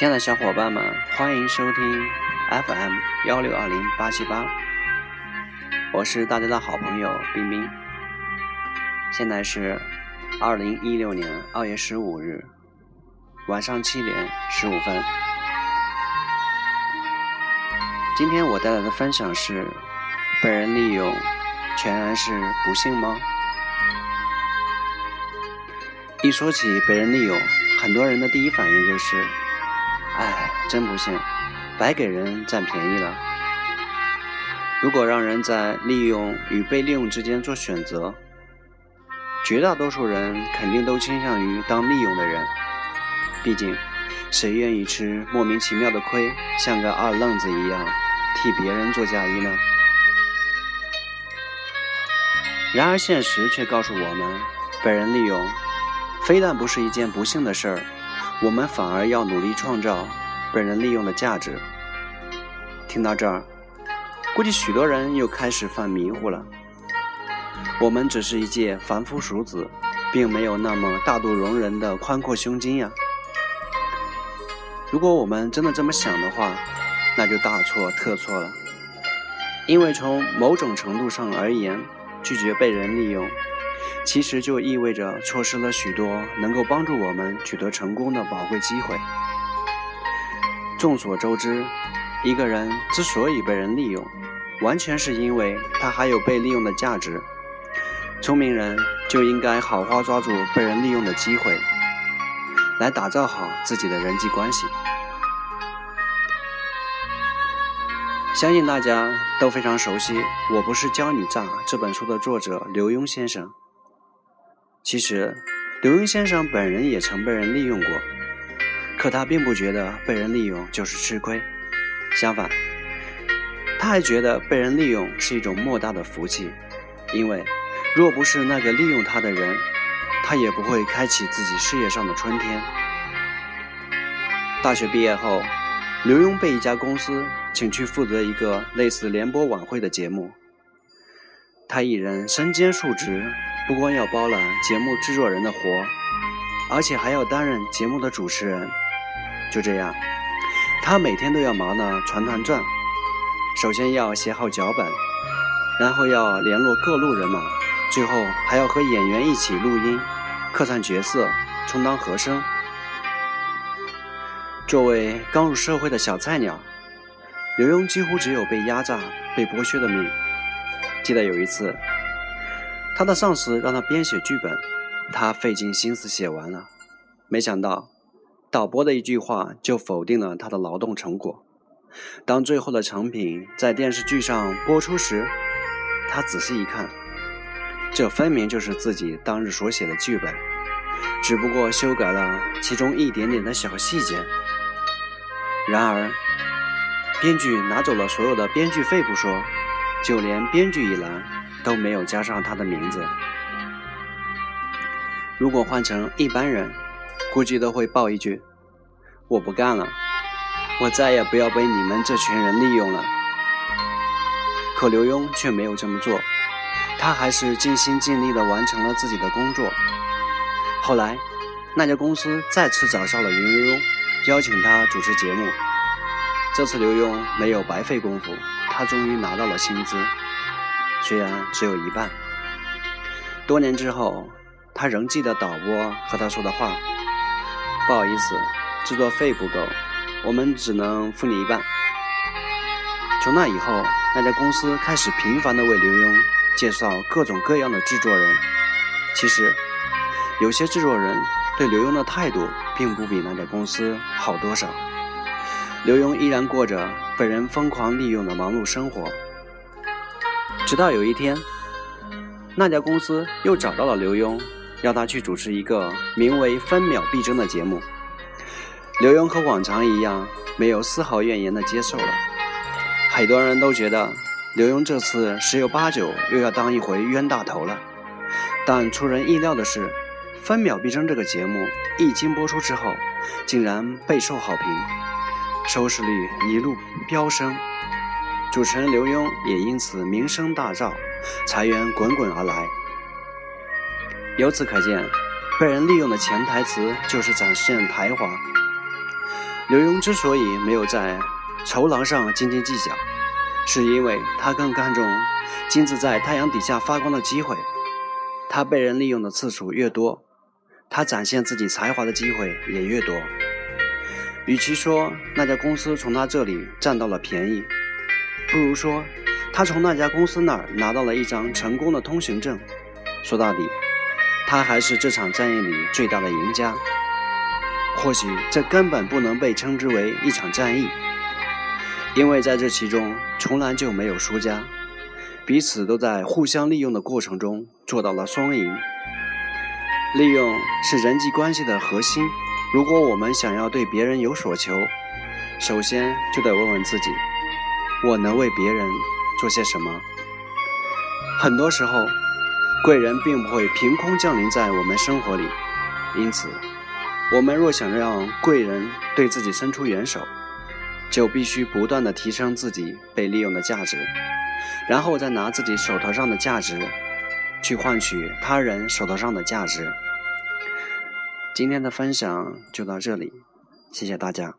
亲爱的小伙伴们，欢迎收听 FM 幺六二零八七八，我是大家的好朋友冰冰。现在是二零一六年二月十五日晚上七点十五分。今天我带来的分享是：被人利用，全然是不幸吗？一说起被人利用，很多人的第一反应就是：哎，真不幸，白给人占便宜了。如果让人在利用与被利用之间做选择，绝大多数人肯定都倾向于当利用的人。毕竟，谁愿意吃莫名其妙的亏，像个二愣子一样替别人做嫁衣呢？然而，现实却告诉我们，被人利用。非但不是一件不幸的事儿，我们反而要努力创造被人利用的价值。听到这儿，估计许多人又开始犯迷糊了。我们只是一介凡夫俗子，并没有那么大度容人的宽阔胸襟呀。如果我们真的这么想的话，那就大错特错了。因为从某种程度上而言，拒绝被人利用。其实就意味着错失了许多能够帮助我们取得成功的宝贵机会。众所周知，一个人之所以被人利用，完全是因为他还有被利用的价值。聪明人就应该好好抓住被人利用的机会，来打造好自己的人际关系。相信大家都非常熟悉《我不是教你诈》这本书的作者刘墉先生。其实，刘墉先生本人也曾被人利用过，可他并不觉得被人利用就是吃亏，相反，他还觉得被人利用是一种莫大的福气，因为若不是那个利用他的人，他也不会开启自己事业上的春天。大学毕业后，刘墉被一家公司请去负责一个类似联播晚会的节目，他一人身兼数职。不光要包揽节目制作人的活，而且还要担任节目的主持人。就这样，他每天都要忙得团团转。首先要写好脚本，然后要联络各路人马，最后还要和演员一起录音、客串角色、充当和声。作为刚入社会的小菜鸟，刘墉几乎只有被压榨、被剥削的命。记得有一次。他的上司让他编写剧本，他费尽心思写完了，没想到导播的一句话就否定了他的劳动成果。当最后的成品在电视剧上播出时，他仔细一看，这分明就是自己当日所写的剧本，只不过修改了其中一点点的小细节。然而，编剧拿走了所有的编剧费不说，就连编剧一栏。都没有加上他的名字。如果换成一般人，估计都会报一句：“我不干了，我再也不要被你们这群人利用了。”可刘墉却没有这么做，他还是尽心尽力地完成了自己的工作。后来，那家公司再次找上了刘墉，邀请他主持节目。这次刘墉没有白费功夫，他终于拿到了薪资。虽然只有一半，多年之后，他仍记得导播和他说的话：“不好意思，制作费不够，我们只能付你一半。”从那以后，那家公司开始频繁地为刘墉介绍各种各样的制作人。其实，有些制作人对刘墉的态度并不比那家公司好多少。刘墉依然过着被人疯狂利用的忙碌生活。直到有一天，那家公司又找到了刘墉，要他去主持一个名为《分秒必争》的节目。刘墉和往常一样，没有丝毫怨言的接受了。很多人都觉得刘墉这次十有八九又要当一回冤大头了。但出人意料的是，《分秒必争》这个节目一经播出之后，竟然备受好评，收视率一路飙升。主持人刘墉也因此名声大噪，财源滚滚而来。由此可见，被人利用的潜台词就是展现才华。刘墉之所以没有在酬劳上斤斤计较，是因为他更看重金子在太阳底下发光的机会。他被人利用的次数越多，他展现自己才华的机会也越多。与其说那家公司从他这里占到了便宜，不如说他从那家公司那儿拿到了一张成功的通行证。说到底，他还是这场战役里最大的赢家。或许这根本不能被称之为一场战役，因为在这其中从来就没有输家，彼此都在互相利用的过程中做到了双赢。利用是人际关系的核心。如果我们想要对别人有所求，首先就得问问自己：我能为别人做些什么？很多时候，贵人并不会凭空降临在我们生活里，因此。我们若想让贵人对自己伸出援手，就必须不断的提升自己被利用的价值，然后再拿自己手头上的价值去换取他人手头上的价值。今天的分享就到这里，谢谢大家。